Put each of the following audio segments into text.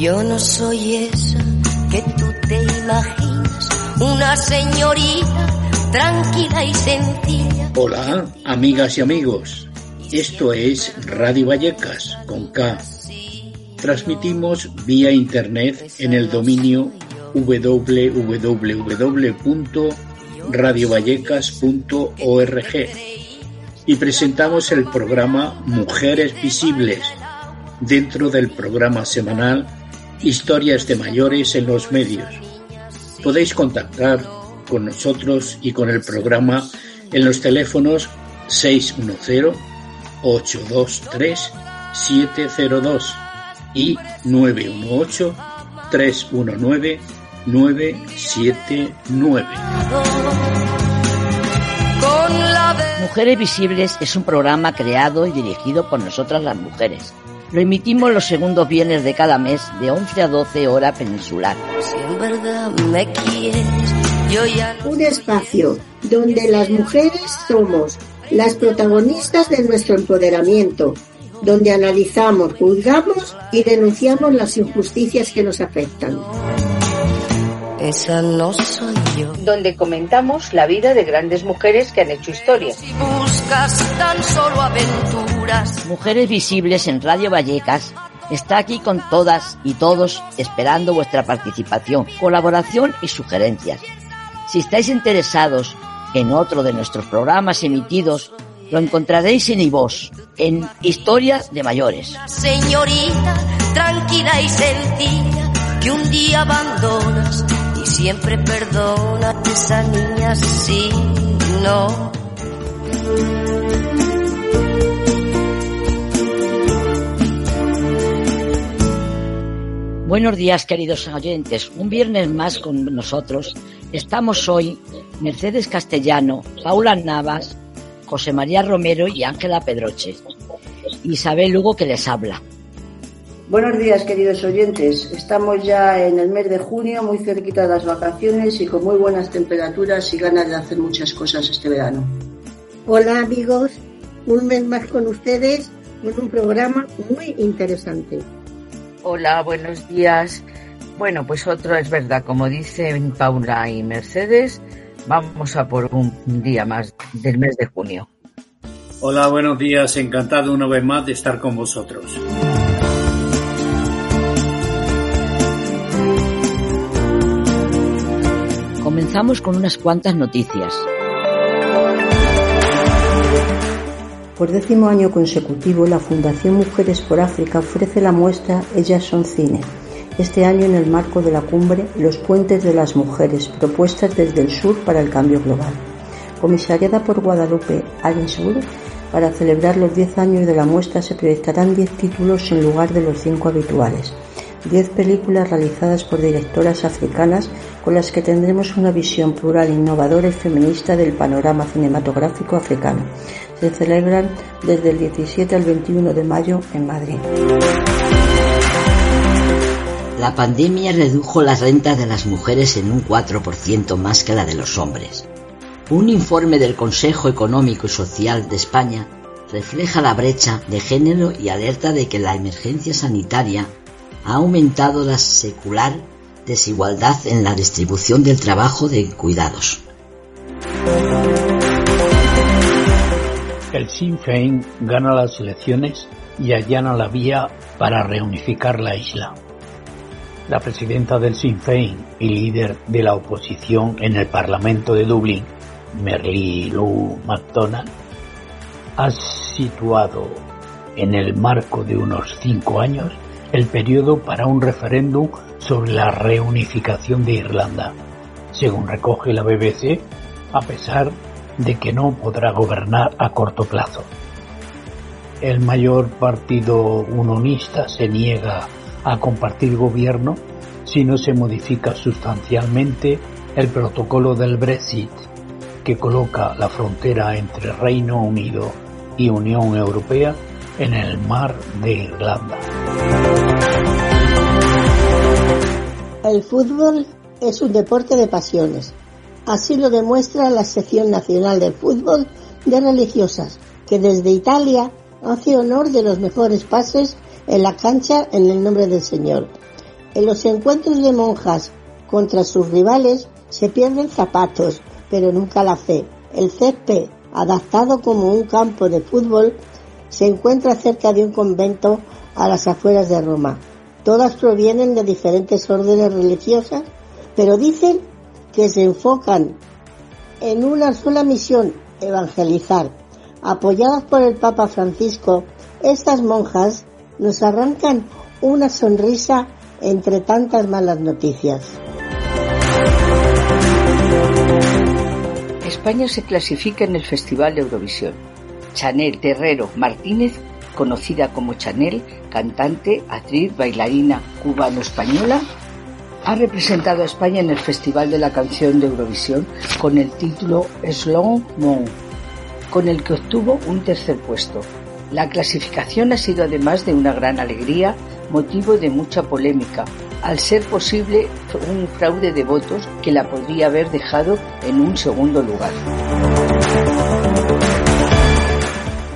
Yo no soy esa que tú te imaginas, una señorita tranquila y sencilla. Hola, amigas y amigos. Esto es Radio Vallecas con K. Transmitimos vía internet en el dominio www.radiovallecas.org y presentamos el programa Mujeres Visibles dentro del programa semanal Historias de Mayores en los Medios. Podéis contactar con nosotros y con el programa en los teléfonos 610-823-702 y 918-319-979. Mujeres Visibles es un programa creado y dirigido por nosotras las mujeres lo emitimos los segundos viernes de cada mes de 11 a 12 hora peninsular. Un espacio donde las mujeres somos las protagonistas de nuestro empoderamiento, donde analizamos, juzgamos y denunciamos las injusticias que nos afectan. Esa no soy yo. Donde comentamos la vida de grandes mujeres que han hecho historia. Si buscas tan solo aventuras. Mujeres Visibles en Radio Vallecas está aquí con todas y todos esperando vuestra participación, colaboración y sugerencias. Si estáis interesados en otro de nuestros programas emitidos, lo encontraréis en iVoz, en Historia de Mayores. Señorita, tranquila y sencilla, que un día abandonas siempre perdona a esa niña sí, no. Buenos días, queridos oyentes. Un viernes más con nosotros. Estamos hoy Mercedes Castellano, Paula Navas, José María Romero y Ángela Pedroche. Isabel Lugo que les habla. Buenos días, queridos oyentes. Estamos ya en el mes de junio, muy cerquita de las vacaciones y con muy buenas temperaturas y ganas de hacer muchas cosas este verano. Hola, amigos. Un mes más con ustedes con un programa muy interesante. Hola, buenos días. Bueno, pues otro es verdad, como dicen Paula y Mercedes, vamos a por un día más del mes de junio. Hola, buenos días. Encantado una vez más de estar con vosotros. Comenzamos con unas cuantas noticias. Por décimo año consecutivo, la Fundación Mujeres por África ofrece la muestra Ellas son Cine. Este año en el marco de la cumbre Los Puentes de las Mujeres, propuestas desde el sur para el cambio global. Comisariada por Guadalupe Allensburg, para celebrar los 10 años de la muestra se proyectarán 10 títulos en lugar de los 5 habituales. 10 películas realizadas por directoras africanas con las que tendremos una visión plural, innovadora y feminista del panorama cinematográfico africano. Se celebran desde el 17 al 21 de mayo en Madrid. La pandemia redujo las rentas de las mujeres en un 4% más que la de los hombres. Un informe del Consejo Económico y Social de España refleja la brecha de género y alerta de que la emergencia sanitaria ha aumentado la secular desigualdad en la distribución del trabajo de cuidados. El Sinn Féin gana las elecciones y allana la vía para reunificar la isla. La presidenta del Sinn Féin y líder de la oposición en el Parlamento de Dublín, Merly Lou McDonald, ha situado en el marco de unos cinco años el periodo para un referéndum sobre la reunificación de Irlanda, según recoge la BBC, a pesar de que no podrá gobernar a corto plazo. El mayor partido unionista se niega a compartir gobierno si no se modifica sustancialmente el protocolo del Brexit, que coloca la frontera entre Reino Unido y Unión Europea en el mar de Irlanda. El fútbol es un deporte de pasiones. Así lo demuestra la sección nacional de fútbol de religiosas, que desde Italia hace honor de los mejores pases en la cancha en el nombre del Señor. En los encuentros de monjas contra sus rivales se pierden zapatos, pero nunca la fe. El césped, adaptado como un campo de fútbol, se encuentra cerca de un convento a las afueras de Roma. Todas provienen de diferentes órdenes religiosas, pero dicen que se enfocan en una sola misión, evangelizar. Apoyadas por el Papa Francisco, estas monjas nos arrancan una sonrisa entre tantas malas noticias. España se clasifica en el Festival de Eurovisión. Chanel Terrero Martínez, conocida como Chanel, cantante, actriz, bailarina cubano-española, ha representado a España en el Festival de la Canción de Eurovisión con el título Slow Mo, con el que obtuvo un tercer puesto. La clasificación ha sido además de una gran alegría, motivo de mucha polémica, al ser posible un fraude de votos que la podría haber dejado en un segundo lugar.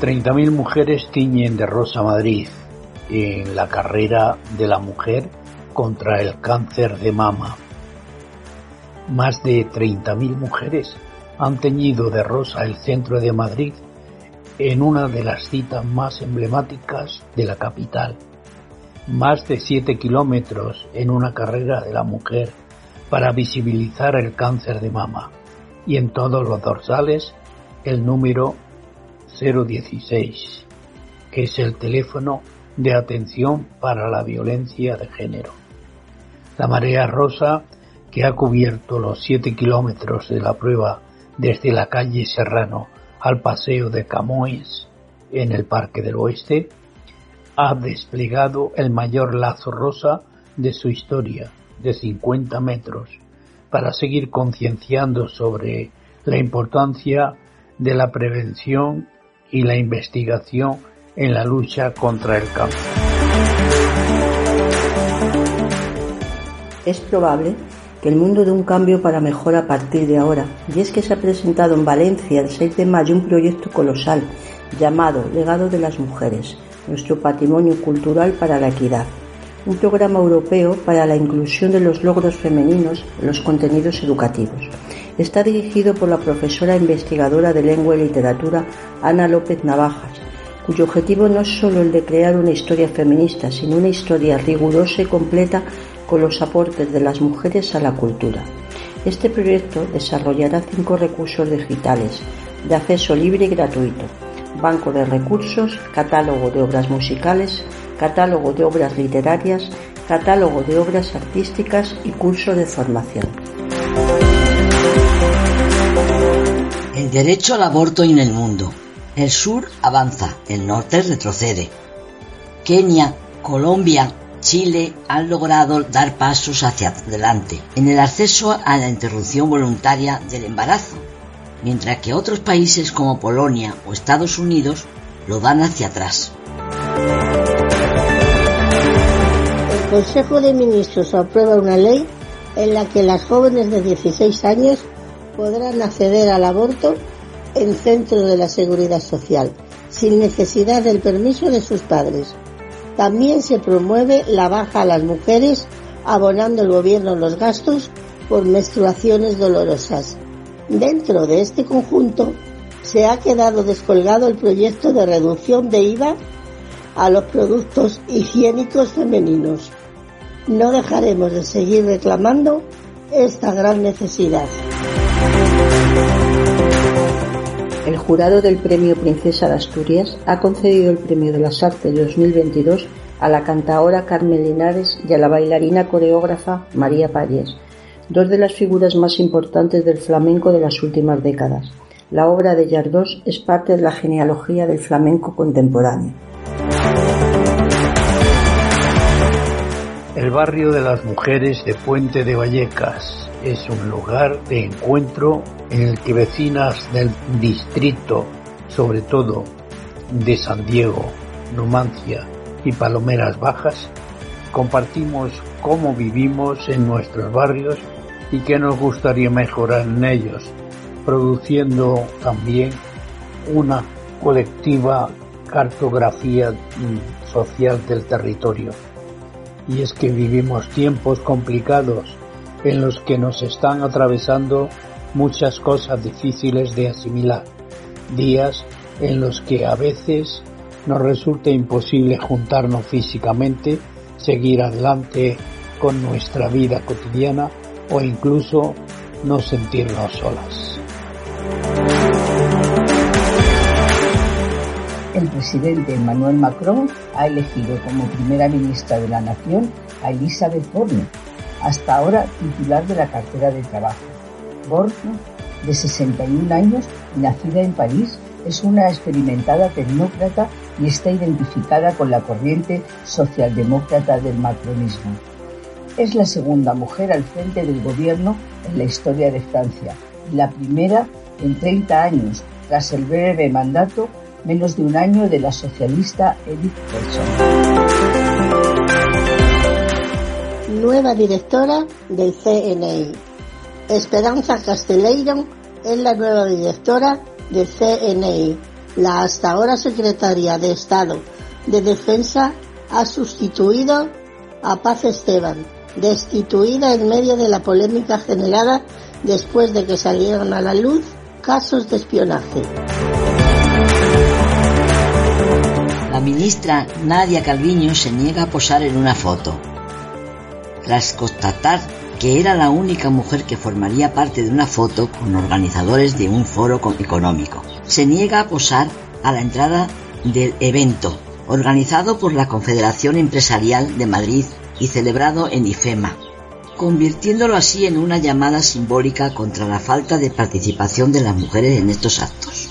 30.000 mujeres tiñen de rosa Madrid en la carrera de la mujer contra el cáncer de mama. Más de 30.000 mujeres han teñido de rosa el centro de Madrid en una de las citas más emblemáticas de la capital. Más de 7 kilómetros en una carrera de la mujer para visibilizar el cáncer de mama y en todos los dorsales el número 016, que es el teléfono de atención para la violencia de género. La marea rosa, que ha cubierto los 7 kilómetros de la prueba desde la calle Serrano al paseo de Camoes en el Parque del Oeste, ha desplegado el mayor lazo rosa de su historia, de 50 metros, para seguir concienciando sobre la importancia de la prevención y la investigación en la lucha contra el cáncer. Es probable que el mundo dé un cambio para mejor a partir de ahora, y es que se ha presentado en Valencia el 6 de mayo un proyecto colosal llamado Legado de las Mujeres, nuestro patrimonio cultural para la equidad, un programa europeo para la inclusión de los logros femeninos en los contenidos educativos. Está dirigido por la profesora investigadora de lengua y literatura Ana López Navajas, cuyo objetivo no es solo el de crear una historia feminista, sino una historia rigurosa y completa con los aportes de las mujeres a la cultura. Este proyecto desarrollará cinco recursos digitales de acceso libre y gratuito, banco de recursos, catálogo de obras musicales, catálogo de obras literarias, catálogo de obras artísticas y curso de formación. El derecho al aborto en el mundo. El sur avanza, el norte retrocede. Kenia, Colombia, Chile han logrado dar pasos hacia adelante en el acceso a la interrupción voluntaria del embarazo, mientras que otros países como Polonia o Estados Unidos lo dan hacia atrás. El Consejo de Ministros aprueba una ley en la que las jóvenes de 16 años podrán acceder al aborto en centros de la seguridad social, sin necesidad del permiso de sus padres. También se promueve la baja a las mujeres, abonando el gobierno los gastos por menstruaciones dolorosas. Dentro de este conjunto se ha quedado descolgado el proyecto de reducción de IVA a los productos higiénicos femeninos. No dejaremos de seguir reclamando esta gran necesidad. Jurado del Premio Princesa de Asturias ha concedido el Premio de las Artes 2022 a la cantaora Carmen Linares y a la bailarina coreógrafa María Payés, dos de las figuras más importantes del flamenco de las últimas décadas. La obra de Yardós es parte de la genealogía del flamenco contemporáneo. El barrio de las mujeres de Puente de Vallecas es un lugar de encuentro en el que vecinas del distrito, sobre todo de San Diego, Numancia y Palomeras Bajas, compartimos cómo vivimos en nuestros barrios y qué nos gustaría mejorar en ellos, produciendo también una colectiva cartografía social del territorio. Y es que vivimos tiempos complicados en los que nos están atravesando muchas cosas difíciles de asimilar, días en los que a veces nos resulta imposible juntarnos físicamente, seguir adelante con nuestra vida cotidiana o incluso no sentirnos solas. El presidente Emmanuel Macron ha elegido como primera ministra de la nación a Elizabeth Borne, hasta ahora titular de la cartera de trabajo. Borne, de 61 años y nacida en París, es una experimentada tecnócrata y está identificada con la corriente socialdemócrata del macronismo. Es la segunda mujer al frente del gobierno en la historia de Francia y la primera en 30 años, tras el breve mandato, menos de un año, de la socialista Edith Cresson. Nueva directora del CNI. Esperanza Castelleiro es la nueva directora del CNI. La hasta ahora secretaria de Estado de Defensa ha sustituido a Paz Esteban, destituida en medio de la polémica generada después de que salieron a la luz casos de espionaje. La ministra Nadia Calviño se niega a posar en una foto. Tras constatar que era la única mujer que formaría parte de una foto con organizadores de un foro económico. Se niega a posar a la entrada del evento, organizado por la Confederación Empresarial de Madrid y celebrado en IFEMA, convirtiéndolo así en una llamada simbólica contra la falta de participación de las mujeres en estos actos.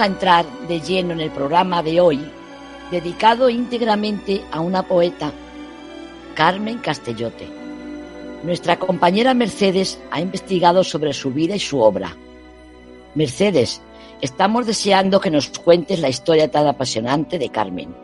A entrar de lleno en el programa de hoy, dedicado íntegramente a una poeta, Carmen Castellote. Nuestra compañera Mercedes ha investigado sobre su vida y su obra. Mercedes, estamos deseando que nos cuentes la historia tan apasionante de Carmen.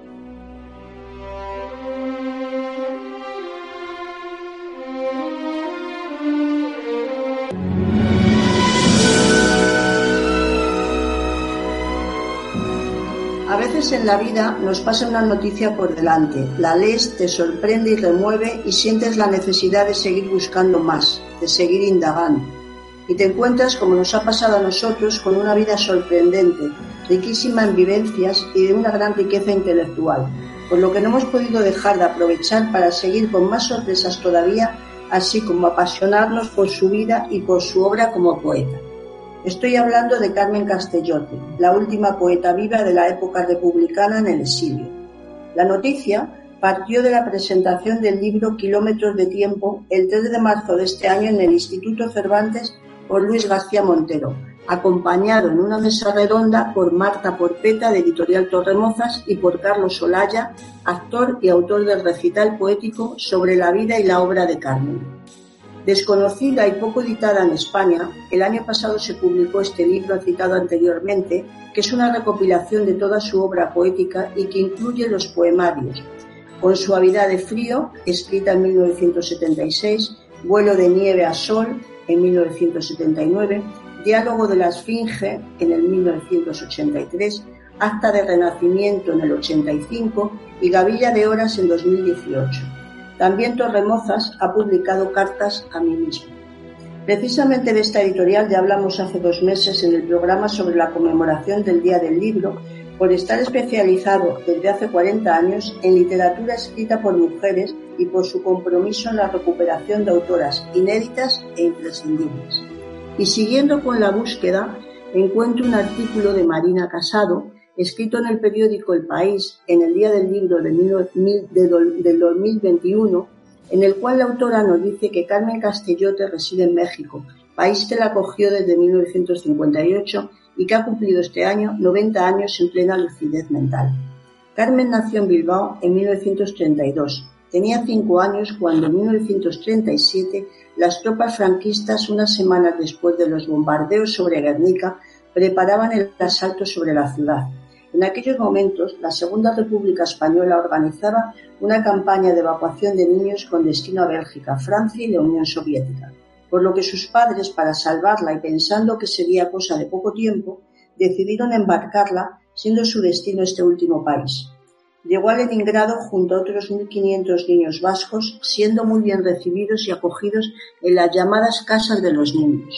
En la vida nos pasa una noticia por delante, la lees, te sorprende y remueve y sientes la necesidad de seguir buscando más, de seguir indagando. Y te encuentras, como nos ha pasado a nosotros, con una vida sorprendente, riquísima en vivencias y de una gran riqueza intelectual, por lo que no hemos podido dejar de aprovechar para seguir con más sorpresas todavía, así como apasionarnos por su vida y por su obra como poeta. Estoy hablando de Carmen Castellote, la última poeta viva de la época republicana en el exilio. La noticia partió de la presentación del libro Kilómetros de Tiempo el 3 de marzo de este año en el Instituto Cervantes por Luis García Montero, acompañado en una mesa redonda por Marta Porpeta de Editorial Torremozas y por Carlos Solaya, actor y autor del recital poético sobre la vida y la obra de Carmen. Desconocida y poco editada en España, el año pasado se publicó este libro citado anteriormente, que es una recopilación de toda su obra poética y que incluye los poemarios Con suavidad de frío, escrita en 1976, Vuelo de nieve a sol, en 1979, Diálogo de la Esfinge, en el 1983, Acta de Renacimiento en el 85 y Gavilla de Horas en 2018. También Torremozas ha publicado cartas a mí mismo. Precisamente de esta editorial ya hablamos hace dos meses en el programa sobre la conmemoración del Día del Libro, por estar especializado desde hace 40 años en literatura escrita por mujeres y por su compromiso en la recuperación de autoras inéditas e imprescindibles. Y siguiendo con la búsqueda, encuentro un artículo de Marina Casado escrito en el periódico El País en el Día del Libro del 2021, en el cual la autora nos dice que Carmen Castellote reside en México, país que la acogió desde 1958 y que ha cumplido este año 90 años en plena lucidez mental. Carmen nació en Bilbao en 1932. Tenía cinco años cuando en 1937 las tropas franquistas, unas semanas después de los bombardeos sobre Guernica, preparaban el asalto sobre la ciudad. En aquellos momentos, la Segunda República Española organizaba una campaña de evacuación de niños con destino a Bélgica, Francia y la Unión Soviética, por lo que sus padres, para salvarla y pensando que sería cosa de poco tiempo, decidieron embarcarla, siendo su destino este último país. Llegó a Leningrado junto a otros 1.500 niños vascos, siendo muy bien recibidos y acogidos en las llamadas casas de los niños.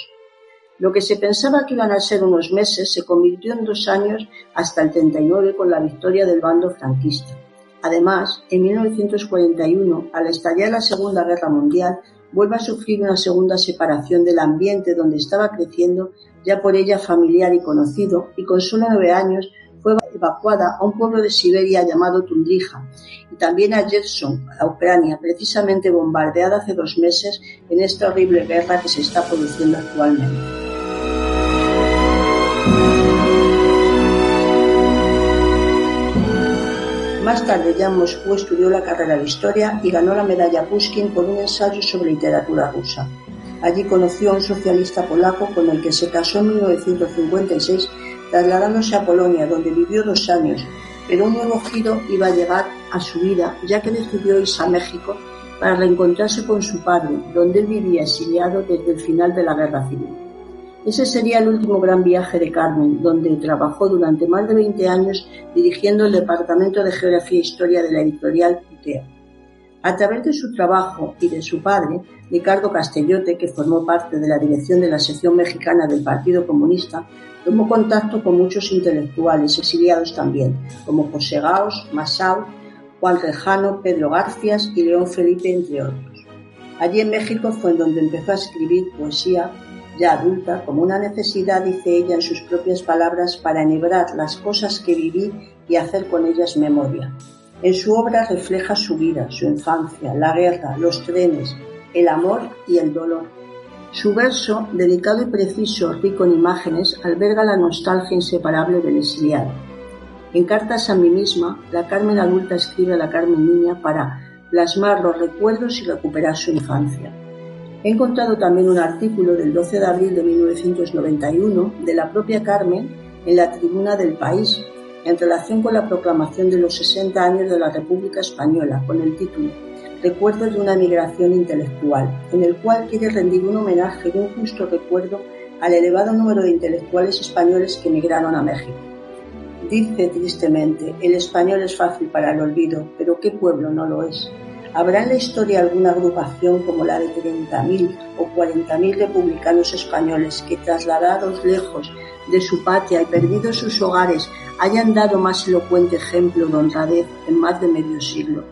Lo que se pensaba que iban a ser unos meses se convirtió en dos años hasta el 39 con la victoria del bando franquista. Además, en 1941, al estallar la Segunda Guerra Mundial, vuelve a sufrir una segunda separación del ambiente donde estaba creciendo, ya por ella familiar y conocido, y con solo nueve años fue evacuada a un pueblo de Siberia llamado Tundrija y también a Jetson, a Ucrania, precisamente bombardeada hace dos meses en esta horrible guerra que se está produciendo actualmente. Más tarde ya en Moscú estudió la carrera de Historia y ganó la medalla Pushkin por un ensayo sobre literatura rusa. Allí conoció a un socialista polaco con el que se casó en 1956, trasladándose a Polonia, donde vivió dos años, pero un nuevo giro iba a llegar a su vida, ya que decidió irse a México para reencontrarse con su padre, donde él vivía exiliado desde el final de la Guerra Civil. Ese sería el último gran viaje de Carmen, donde trabajó durante más de 20 años dirigiendo el Departamento de Geografía e Historia de la editorial UTEA. A través de su trabajo y de su padre, Ricardo Castellote, que formó parte de la dirección de la sección mexicana del Partido Comunista, tomó contacto con muchos intelectuales exiliados también, como José Gaos, Masao, Juan Rejano, Pedro Garcias y León Felipe, entre otros. Allí en México fue en donde empezó a escribir poesía, ya adulta, como una necesidad, dice ella en sus propias palabras, para enhebrar las cosas que viví y hacer con ellas memoria. En su obra refleja su vida, su infancia, la guerra, los trenes, el amor y el dolor. Su verso, delicado y preciso, rico en imágenes, alberga la nostalgia inseparable del exiliado. En cartas a mí misma, la Carmen adulta escribe a la Carmen niña para plasmar los recuerdos y recuperar su infancia. He encontrado también un artículo del 12 de abril de 1991 de la propia Carmen en la tribuna del país en relación con la proclamación de los 60 años de la República Española con el título Recuerdos de una migración intelectual, en el cual quiere rendir un homenaje y un justo recuerdo al elevado número de intelectuales españoles que emigraron a México. Dice tristemente, el español es fácil para el olvido, pero ¿qué pueblo no lo es? ¿Habrá en la historia alguna agrupación como la de 30.000 o 40.000 republicanos españoles que, trasladados lejos de su patria y perdidos sus hogares, hayan dado más elocuente ejemplo de honradez en más de medio siglo?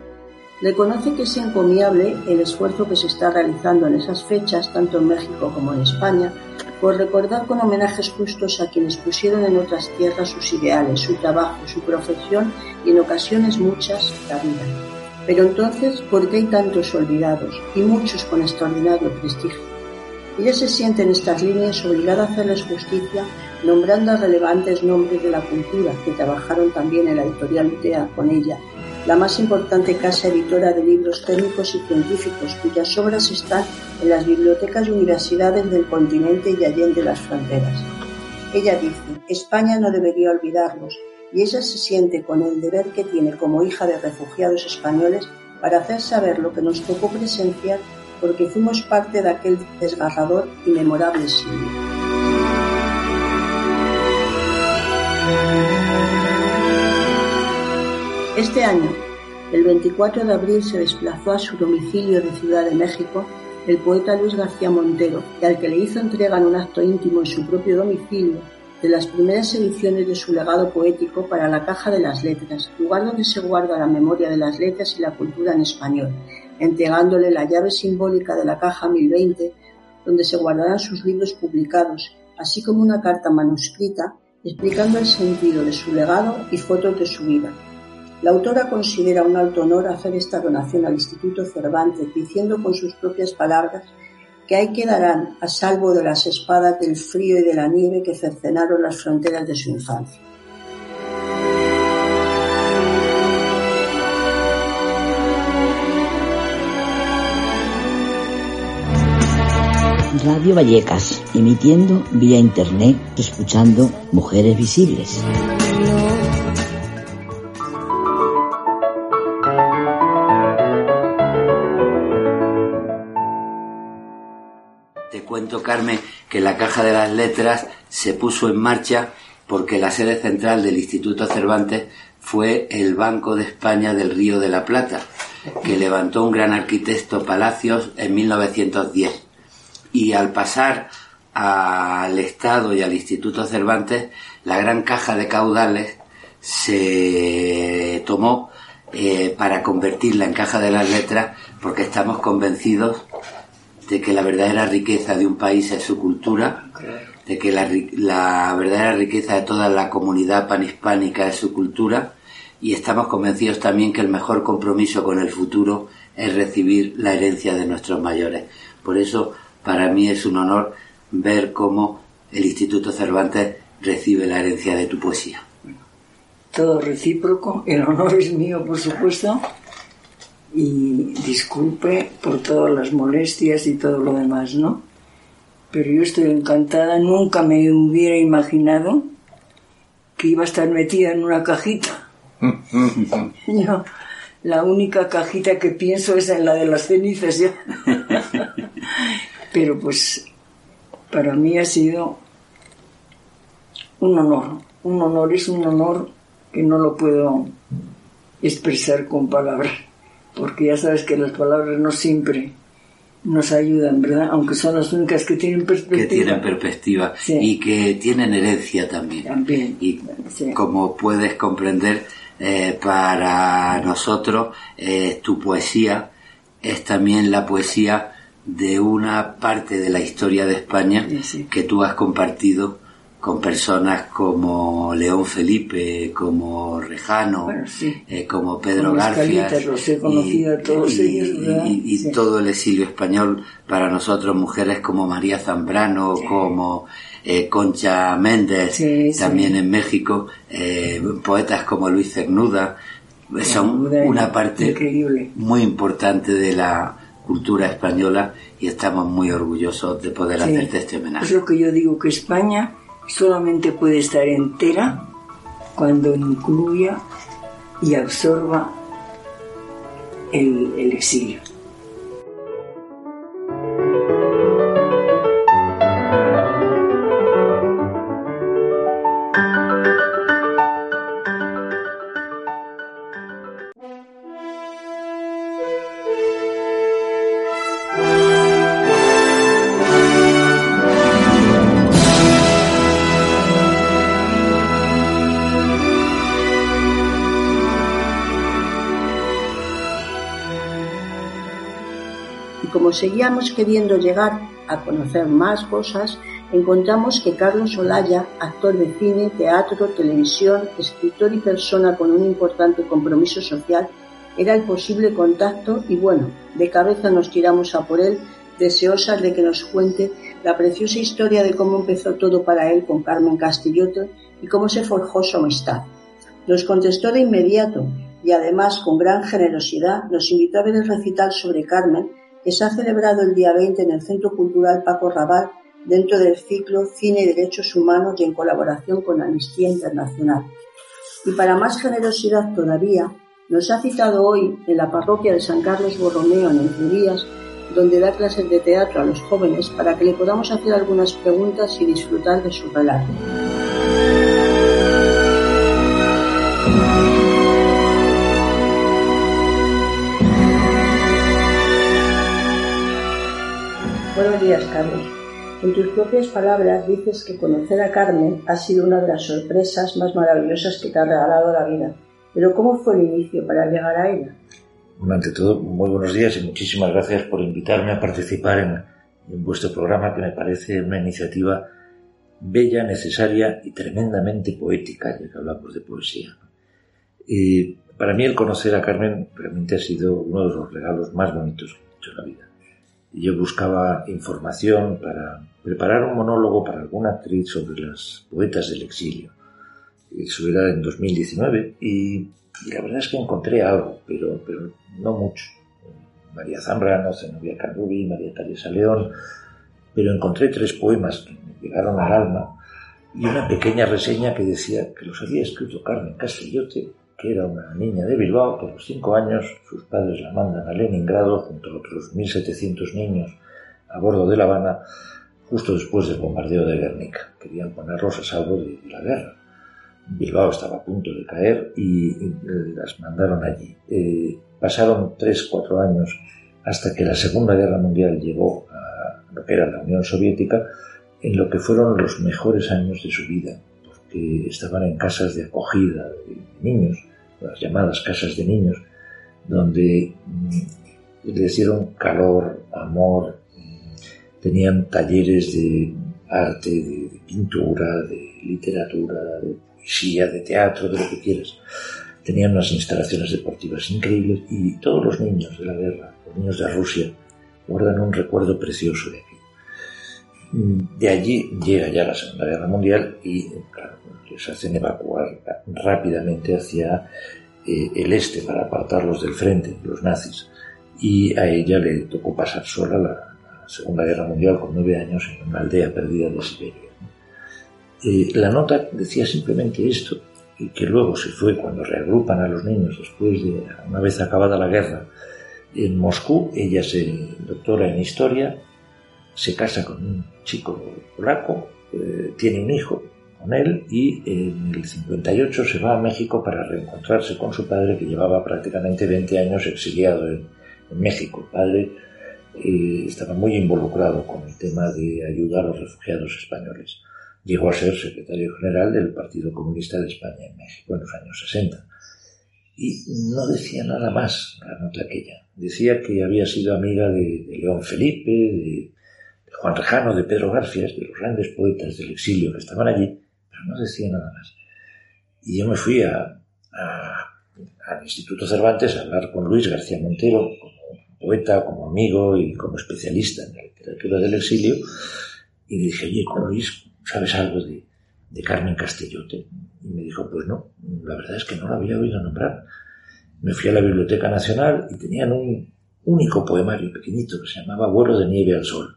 Reconoce que es encomiable el esfuerzo que se está realizando en esas fechas, tanto en México como en España, por recordar con homenajes justos a quienes pusieron en otras tierras sus ideales, su trabajo, su profesión y en ocasiones muchas la vida. Pero entonces, ¿por qué hay tantos olvidados y muchos con extraordinario prestigio? Ella se siente en estas líneas obligada a hacerles justicia nombrando a relevantes nombres de la cultura que trabajaron también en la editorial UTEA con ella, la más importante casa editora de libros técnicos y científicos cuyas obras están en las bibliotecas y universidades del continente y allende las fronteras. Ella dice, España no debería olvidarlos, y ella se siente con el deber que tiene como hija de refugiados españoles para hacer saber lo que nos tocó presenciar porque fuimos parte de aquel desgarrador y memorable siglo. Este año, el 24 de abril, se desplazó a su domicilio de Ciudad de México el poeta Luis García Montero, al que le hizo entrega en un acto íntimo en su propio domicilio de las primeras ediciones de su legado poético para la Caja de las Letras, lugar donde se guarda la memoria de las letras y la cultura en español, entregándole la llave simbólica de la Caja 1020, donde se guardarán sus libros publicados, así como una carta manuscrita explicando el sentido de su legado y fotos de su vida. La autora considera un alto honor hacer esta donación al Instituto Cervantes, diciendo con sus propias palabras que ahí quedarán a salvo de las espadas del frío y de la nieve que cercenaron las fronteras de su infancia. Radio Vallecas, emitiendo vía internet, escuchando Mujeres Visibles. Cuento, Carmen, que la Caja de las Letras se puso en marcha porque la sede central del Instituto Cervantes fue el Banco de España del Río de la Plata, que levantó un gran arquitecto Palacios en 1910 y al pasar al Estado y al Instituto Cervantes, la gran caja de caudales se tomó eh, para convertirla en caja de las letras porque estamos convencidos de que la verdadera riqueza de un país es su cultura, de que la, la verdadera riqueza de toda la comunidad panhispánica es su cultura y estamos convencidos también que el mejor compromiso con el futuro es recibir la herencia de nuestros mayores. Por eso para mí es un honor ver cómo el Instituto Cervantes recibe la herencia de tu poesía. Todo recíproco, el honor es mío, por supuesto, y disculpe por todas las molestias y todo lo demás, ¿no? Pero yo estoy encantada, nunca me hubiera imaginado que iba a estar metida en una cajita. yo, la única cajita que pienso es en la de las cenizas. ¿ya? Pero pues para mí ha sido un honor, un honor, es un honor que no lo puedo expresar con palabras, porque ya sabes que las palabras no siempre nos ayudan, ¿verdad? Aunque son las únicas que tienen perspectiva. Que tienen perspectiva y que tienen herencia también. También. Y como puedes comprender, eh, para nosotros eh, tu poesía es también la poesía de una parte de la historia de España que tú has compartido con personas como León Felipe, como Rejano, eh, como Pedro García y, todo el exilio español para nosotros, mujeres como María Zambrano, como eh, Concha Méndez, también en México, eh, poetas como Luis Cernuda, son una parte muy importante de la cultura española y estamos muy orgullosos de poder hacerte este homenaje. Es lo que yo digo, que España solamente puede estar entera cuando incluya y absorba el, el exilio. Seguíamos queriendo llegar a conocer más cosas, encontramos que Carlos Olaya, actor de cine, teatro, televisión, escritor y persona con un importante compromiso social, era el posible contacto y bueno, de cabeza nos tiramos a por él, deseosas de que nos cuente la preciosa historia de cómo empezó todo para él con Carmen Castillote y cómo se forjó su amistad. Nos contestó de inmediato y además con gran generosidad nos invitó a ver el recital sobre Carmen que se ha celebrado el día 20 en el Centro Cultural Paco Raval dentro del ciclo Cine y Derechos Humanos y en colaboración con Amnistía Internacional. Y para más generosidad todavía, nos ha citado hoy en la parroquia de San Carlos Borromeo en Entrevías, donde da clases de teatro a los jóvenes para que le podamos hacer algunas preguntas y disfrutar de su relato. Carlos. En tus propias palabras dices que conocer a Carmen ha sido una de las sorpresas más maravillosas que te ha regalado la vida. Pero ¿cómo fue el inicio para llegar a ella? Ante todo, muy buenos días y muchísimas gracias por invitarme a participar en, vuestro programa que me parece una iniciativa bella, necesaria y tremendamente poética, ya que hablamos de poesía. Para mí el conocer a Carmen realmente ha sido uno de los regalos más bonitos que he hecho en la vida yo buscaba información para preparar un monólogo para alguna actriz sobre las poetas del exilio. Eso era en 2019 y, la verdad es que encontré algo, pero, pero no mucho. María Zambrano, Zenobia Carrubi, María Teresa León, pero encontré tres poemas que me llegaron al alma y una pequeña reseña que decía que los había escrito Carmen Castellote, que era una niña de Bilbao que a los cinco años sus padres la mandan a Leningrado junto a otros 1.700 niños a bordo de La Habana justo después del bombardeo de Guernica. Querían ponerlos a salvo de, la guerra. Bilbao estaba a punto de caer y, las mandaron allí. Eh, pasaron tres, cuatro años hasta que la Segunda Guerra Mundial llegó a lo que era la Unión Soviética en lo que fueron los mejores años de su vida, estaban en casas de acogida de niños, las llamadas casas de niños, donde mm, les dieron calor, amor, tenían talleres de arte, de, pintura, de literatura, de poesía, de teatro, de lo que quieras. Tenían unas instalaciones deportivas increíbles y todos los niños de la guerra, los niños de Rusia, guardan un recuerdo precioso de Mm, de allí llega ya la Segunda Guerra Mundial y claro, les hacen evacuar rápidamente hacia eh, el este para apartarlos del frente, los nazis. Y a ella le tocó pasar sola la, Segunda Guerra Mundial con nueve años en una aldea perdida de Siberia. Eh, la nota decía simplemente esto, y que luego se fue cuando reagrupan a los niños después de, una vez acabada la guerra, en Moscú, ella se doctora en historia se casa con un chico polaco, eh, tiene un hijo con él y en el 58 se va a México para reencontrarse con su padre que llevaba prácticamente 20 años exiliado en, México. El padre eh, estaba muy involucrado con el tema de ayudar a los refugiados españoles. Llegó a ser secretario general del Partido Comunista de España en México en los años 60. Y no decía nada más la nota aquella. Decía que había sido amiga de, de León Felipe, de, Juan Rejano, de Pedro Garfias, de los grandes poetas del exilio que estaban allí, pero no decía nada más. Y yo me fui a, al Instituto Cervantes a hablar con Luis García Montero, como poeta, como amigo y como especialista en la literatura del exilio, y le dije, oye, Luis, ¿sabes algo de, de Carmen Castellote? Y me dijo, pues no, la verdad es que no la había oído nombrar. Me fui a la Biblioteca Nacional y tenían un único poemario pequeñito que se llamaba Vuelo de nieve al sol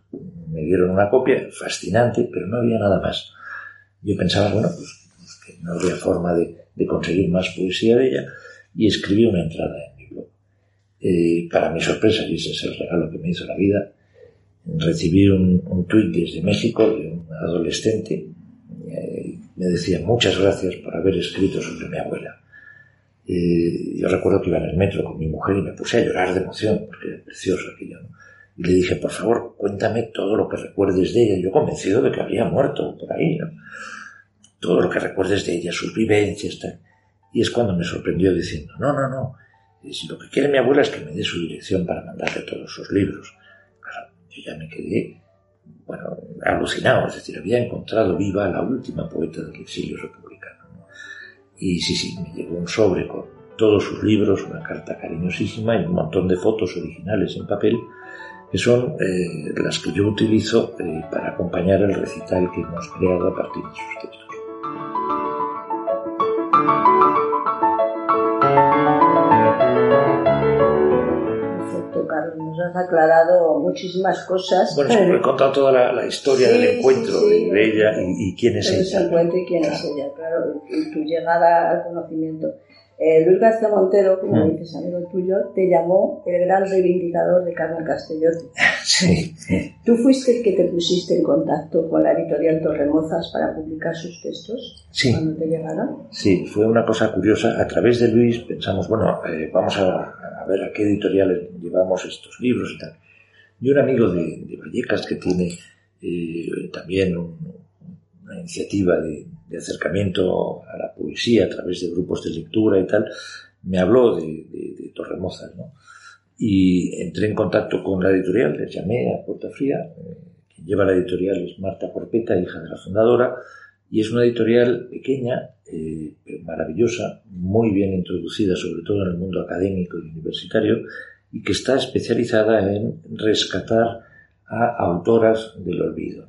me dieron una copia fascinante, pero no había nada más. Yo pensaba, bueno, pues, pues que no había forma de, conseguir más poesía de ella y escribí una entrada en mi blog. Eh, para mi sorpresa, y ese es el regalo que me hizo la vida, recibí un, un tuit desde México de un adolescente. Eh, me decía muchas gracias por haber escrito sobre mi abuela. Eh, yo recuerdo que iba en el metro con mi mujer y me puse a llorar de emoción, porque era precioso aquello. Y le dije, por favor, cuéntame todo lo que recuerdes de ella. Yo convencido de que había muerto por ahí, ¿no? Todo lo que recuerdes de ella, sus vivencias, tal. Y es cuando me sorprendió diciendo, no, no, no. Si lo que quiere mi abuela es que me dé su dirección para mandarle todos sus libros. Claro, yo ya me quedé, bueno, alucinado. Es decir, había encontrado viva a la última poeta del exilio republicano. ¿no? Y sí, sí, me llegó un sobre con todos sus libros, una carta cariñosísima y un montón de fotos originales en papel que son eh, las que yo utilizo eh, para acompañar el recital que hemos creado a partir de sus textos. Perfecto, Carlos, nos has aclarado muchísimas cosas. Bueno, he contado toda la, historia del encuentro de ella y, quién es ella. Ese encuentro y quién es ella, claro, y tu llegada al conocimiento. Eh, Luis García Montero, como mm. dices, amigo tuyo, te llamó el gran reivindicador de Carmen Castellotti. Sí. ¿Tú fuiste el que te pusiste en contacto con la editorial Torremozas para publicar sus textos? Sí. Cuando te llegaron. Sí, fue una cosa curiosa. A través de Luis pensamos, bueno, eh, vamos a, ver a qué editoriales llevamos estos libros y tal. Y un amigo de, Vallecas que tiene eh, también una iniciativa de de acercamiento a la poesía a través de grupos de lectura y tal, me habló de, de, Torremozas, ¿no? Y entré en contacto con la editorial, les llamé a Puerta Fría, eh, quien lleva la editorial es Marta Corpeta, hija de la fundadora, y es una editorial pequeña, eh, maravillosa, muy bien introducida, sobre todo en el mundo académico y universitario, y que está especializada en rescatar a autoras del olvido.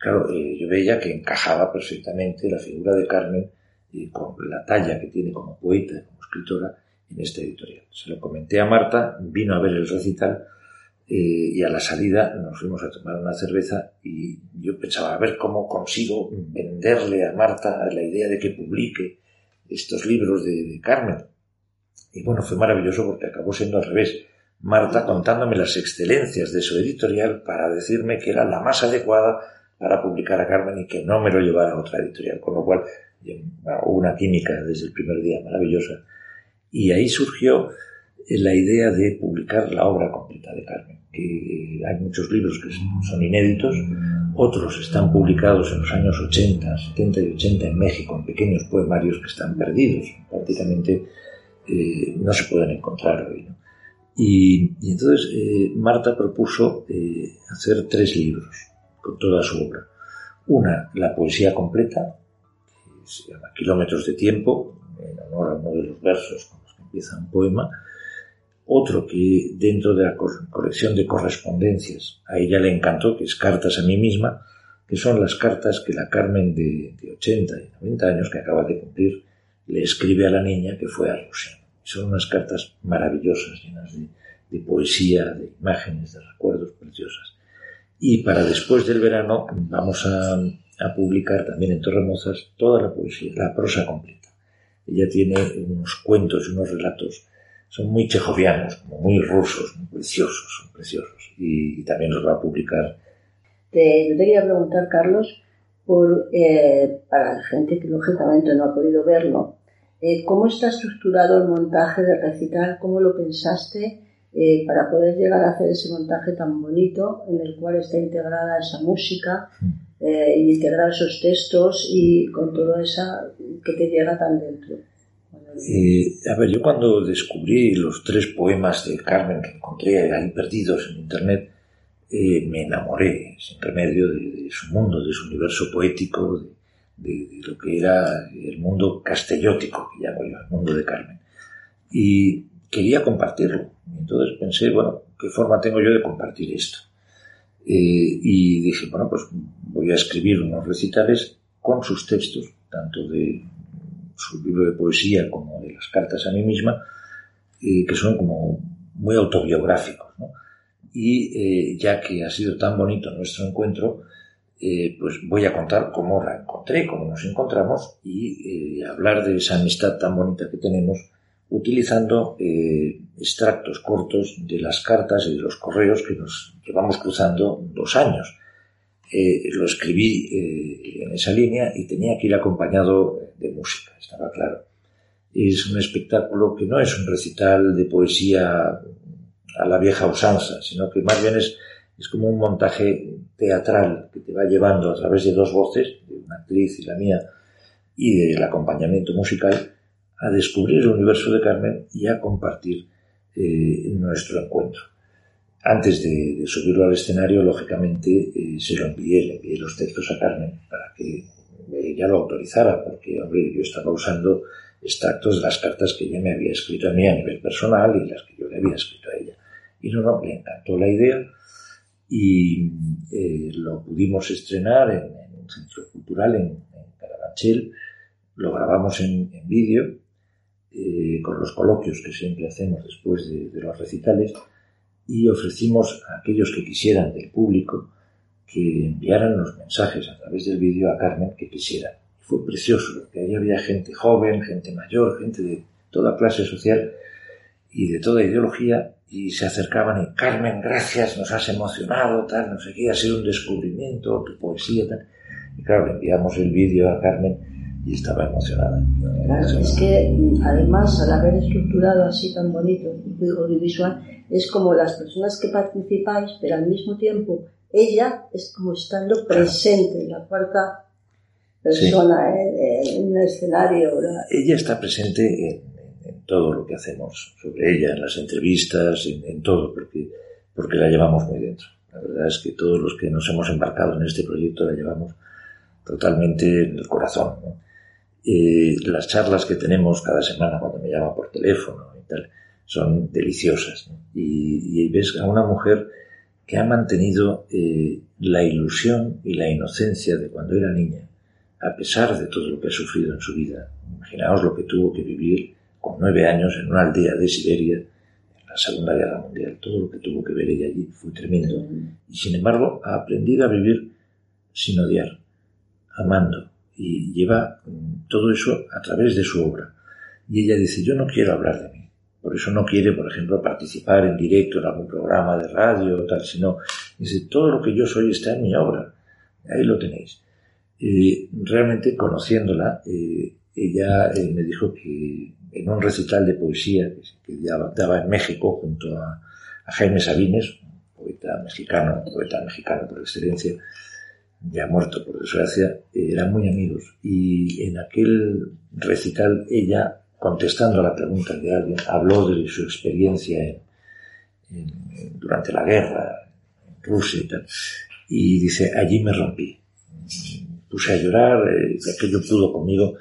Claro, eh, yo veía que encajaba perfectamente la figura de Carmen y con la talla que tiene como poeta, como escritora, en esta editorial. Se lo comenté a Marta, vino a ver el recital eh, y a la salida nos fuimos a tomar una cerveza y yo pensaba a ver cómo consigo venderle a Marta la idea de que publique estos libros de, Carmen. Y bueno, fue maravilloso porque acabó siendo al revés. Marta contándome las excelencias de su editorial para decirme que era la más adecuada para publicar a Carmen y que no me lo llevara a otra editorial, con lo cual hubo una química desde el primer día maravillosa. Y ahí surgió la idea de publicar la obra completa de Carmen, que hay muchos libros que son inéditos, otros están publicados en los años 80, 70 y 80 en México, en pequeños poemarios que están perdidos, prácticamente eh, no se pueden encontrar hoy. Y, entonces eh, Marta propuso eh, hacer tres libros toda su obra. Una, la poesía completa, que se llama Kilómetros de Tiempo, en honor a uno de los versos con los que empieza un poema, otro que dentro de la colección de correspondencias, a ella le encantó, que es Cartas a mí misma, que son las cartas que la Carmen de, 80 y 90 años que acaba de cumplir le escribe a la niña que fue a Rusia. Son unas cartas maravillosas, llenas de, poesía, de imágenes, de recuerdos preciosas. Y para después del verano vamos a, publicar también en Torremozas toda la poesía, la prosa completa. Ella tiene unos cuentos y unos relatos son muy chejovianos, muy rusos, muy preciosos, son preciosos. Y, también los va a publicar. Te, yo te quería preguntar, Carlos, por, eh, para la gente que lógicamente no ha podido verlo, eh, ¿cómo está estructurado el montaje de recital? ¿Cómo lo pensaste eh, para poder llegar a hacer ese montaje tan bonito en el cual está integrada esa música mm. y integrar esos textos y con todo esa que te llega tan dentro? a ver, yo cuando descubrí los tres poemas de Carmen que encontré ahí perdidos en Internet, eh, me enamoré sin remedio de, su mundo, de su universo poético, de, lo que era el mundo castellótico, que llamo yo, el mundo de Carmen. Y quería compartirlo. Entonces pensé, bueno, ¿qué forma tengo yo de compartir esto? Eh, y dije, bueno, pues voy a escribir unos recitales con sus textos, tanto de su libro de poesía como de las cartas a mí misma, eh, que son como muy autobiográficos. Y eh, ya que ha sido tan bonito nuestro encuentro, eh, pues voy a contar cómo la encontré, cómo nos encontramos y hablar de esa amistad tan bonita que tenemos utilizando extractos cortos de las cartas y de los correos que nos llevamos cruzando dos años. lo escribí en esa línea y tenía que ir acompañado de música, estaba claro. Es un espectáculo que no es un recital de poesía a la vieja usanza, sino que más bien es, es como un montaje teatral que te va llevando a través de dos voces, de una actriz y la mía, y del acompañamiento musical, a descubrir el universo de Carmen y a compartir eh, nuestro encuentro. Antes de, subirlo al escenario, lógicamente, eh, se lo envié, le envié los textos a Carmen para que ya lo autorizara, porque, hombre, yo estaba usando extractos de las cartas que ella me había escrito a mí a nivel personal y las que yo le había escrito a ella. Y no, no, le encantó la idea y eh, lo pudimos estrenar en, un centro cultural en, Carabanchel, lo grabamos en, vídeo eh, con los coloquios que siempre hacemos después de, de los recitales y ofrecimos a aquellos que quisieran del público que enviaran los mensajes a través del vídeo a Carmen que quisieran. Fue precioso, porque ahí había gente joven, gente mayor, gente de toda clase social y de toda ideología, y se acercaban y, Carmen, gracias, nos has emocionado, tal, no sé qué, ha sido un descubrimiento, tu poesía, tal. Y claro, le enviamos el vídeo a Carmen y estaba emocionada. Claro, es que además al haber estructurado así tan bonito, audiovisual, es como las personas que participáis, pero al mismo tiempo ella es como estando presente, la cuarta persona en, un escenario. Ella está presente en, todo lo que hacemos sobre ella, en las entrevistas, en, todo, porque, porque la llevamos muy dentro. La verdad es que todos los que nos hemos embarcado en este proyecto la llevamos totalmente en el corazón. Las charlas que tenemos cada semana cuando me llama por teléfono y tal, son deliciosas. Y, ves a una mujer que ha mantenido eh, la ilusión y la inocencia de cuando era niña, a pesar de todo lo que ha sufrido en su vida. Imaginaos lo que tuvo que vivir con nueve años en una aldea de Siberia, en la Segunda Guerra Mundial. Todo lo que tuvo que ver ella allí fue tremendo. Y sin embargo, ha aprendido a vivir sin odiar, amando. Y lleva mm, todo eso a través de su obra. Y ella dice, yo no quiero hablar de mí. Por eso no quiere, por ejemplo, participar en directo en algún programa de radio o tal, sino dice, todo lo que yo soy está en mi obra. Ahí lo tenéis. realmente conociéndola, eh, ella eh, me dijo que en un recital de poesía que, ya daba en México junto a, Jaime Sabines, poeta mexicano, poeta mexicano por excelencia, ya muerto por desgracia, eran muy amigos. Y en aquel recital ella, contestando a la pregunta de alguien, habló de su experiencia durante la guerra en Rusia y tal. Y dice, allí me rompí. Puse a llorar, eh, aquello pudo conmigo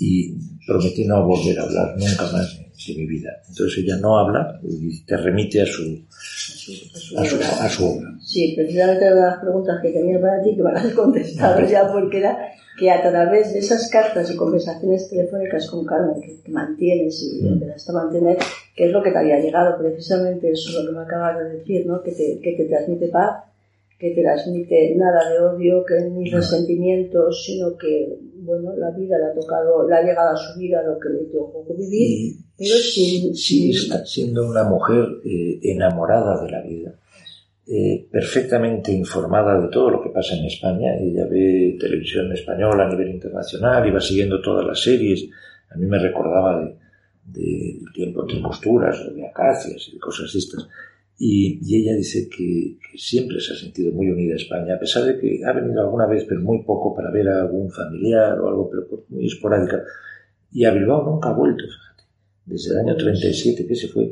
y prometí no volver a hablar nunca más de mi vida. Entonces ella no habla y te remite a su, a su, obra. Sí, precisamente una de las preguntas que tenía para ti, que me has contestado ya, porque era que a través de esas cartas y conversaciones telefónicas con Carmen que, mantienes y mm. empezaste a mantener, que es lo que te había llegado, precisamente eso lo que me acabas de decir, ¿no? que, te, que te transmite paz, que te transmite nada de odio, que ni resentimientos, sino que bueno, la vida le ha tocado, le ha llegado a su vida lo que le tocó vivir, pero sin, siendo una mujer eh, enamorada de la vida, eh, perfectamente informada de todo lo que pasa en España. Ella ve televisión española a nivel internacional y va siguiendo todas las series. A mí me recordaba del de, tiempo entre costuras, o de acacias y de cosas estas. Y, ella dice que, siempre se ha sentido muy unida a España, a pesar de que ha venido alguna vez, pero muy poco, para ver a algún familiar o algo, pero muy esporádica. Y a Bilbao nunca ha vuelto, fíjate, desde el año 37 que se fue.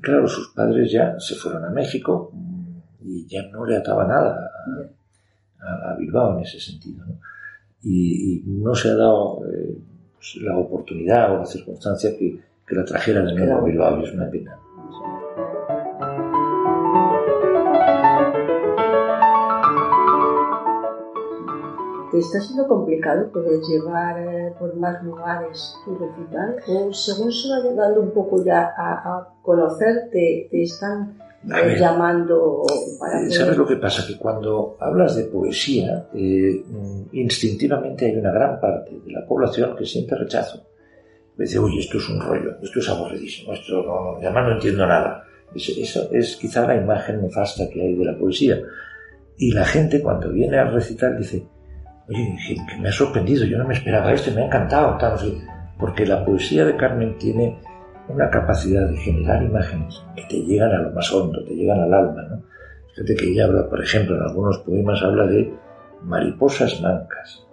Claro, sus padres ya se fueron a México y ya no le ataba nada a, Bilbao en ese sentido. Y, no se ha dado eh, pues, la oportunidad o la circunstancia que, que la trajera de nuevo a Bilbao, y es una pena. ¿Te está siendo complicado poder llevar eh, por más lugares tu recital? ¿O según se va llegando un poco ya a, conocerte, te están eh, llamando para eh, ¿Sabes lo que pasa? Que cuando hablas de poesía, instintivamente hay una gran parte de la población que siente rechazo. Dice, uy, esto es un rollo, esto es aburridísimo, esto no, además no entiendo nada. Eso es quizá la imagen nefasta que hay de la poesía. Y la gente cuando viene a recitar dice, oye, me ha sorprendido, yo no me esperaba esto, me ha encantado, tal, porque la poesía de Carmen tiene una capacidad de generar imágenes que te llegan a lo más hondo, te llegan al alma, ¿no? Fíjate que ella habla, por ejemplo, en algunos poemas habla de mariposas mancas.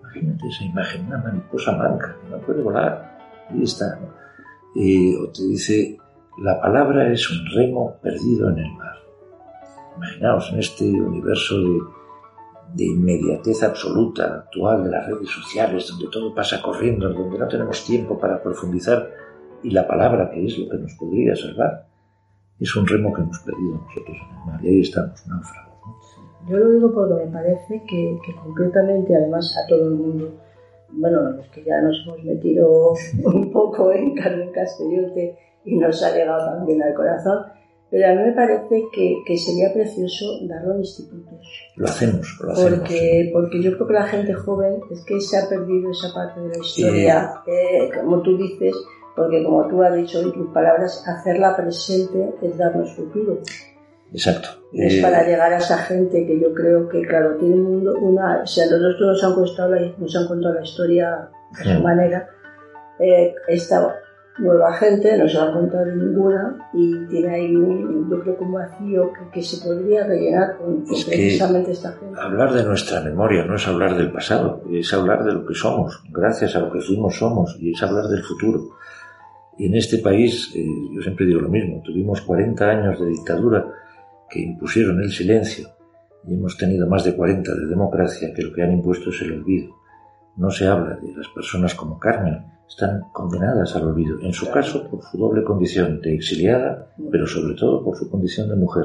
Imagínate esa imagen, una mariposa manca, no puede volar, ahí está, ¿no? o te dice, la palabra es un remo perdido en el mar. Imaginaos en este universo de de inmediatez absoluta actual de las redes sociales, donde todo pasa corriendo, donde no tenemos tiempo para profundizar y la palabra, que es lo que nos podría salvar, es un remo que hemos perdido nosotros en el mar y ahí estamos, náufragos. Yo lo digo porque me parece que, concretamente, además, a todo el mundo, bueno, los que ya nos hemos metido un poco en Carmen Castellote y nos ha llegado también al corazón, pero a mí me parece que, sería precioso darlo en institutos. Lo hacemos, lo hacemos. Porque, porque yo creo que la gente joven es que se ha perdido esa parte de la historia, eh, como tú dices, porque como tú has dicho en tus palabras, hacerla presente es darnos futuro. Exacto. Es para eh, llegar a esa gente que yo creo que, claro, tiene un mundo, una, o sea, los dos nos han contado la, nos han contado la historia de su manera. Eh, esta, nueva gente, no se va a contar ninguna y tiene ahí un, yo creo, un vacío que, se podría rellenar con, precisamente esta gente. Hablar de nuestra memoria no es hablar del pasado, es hablar de lo que somos, gracias a lo que fuimos somos, y es hablar del futuro. Y en este país, eh, yo siempre digo lo mismo, tuvimos 40 años de dictadura que impusieron el silencio y hemos tenido más de 40 de democracia que lo que han impuesto es el olvido. No se habla de las personas como Carmen, están condenadas al olvido, en su caso por su doble condición de exiliada, pero sobre todo por su condición de mujer.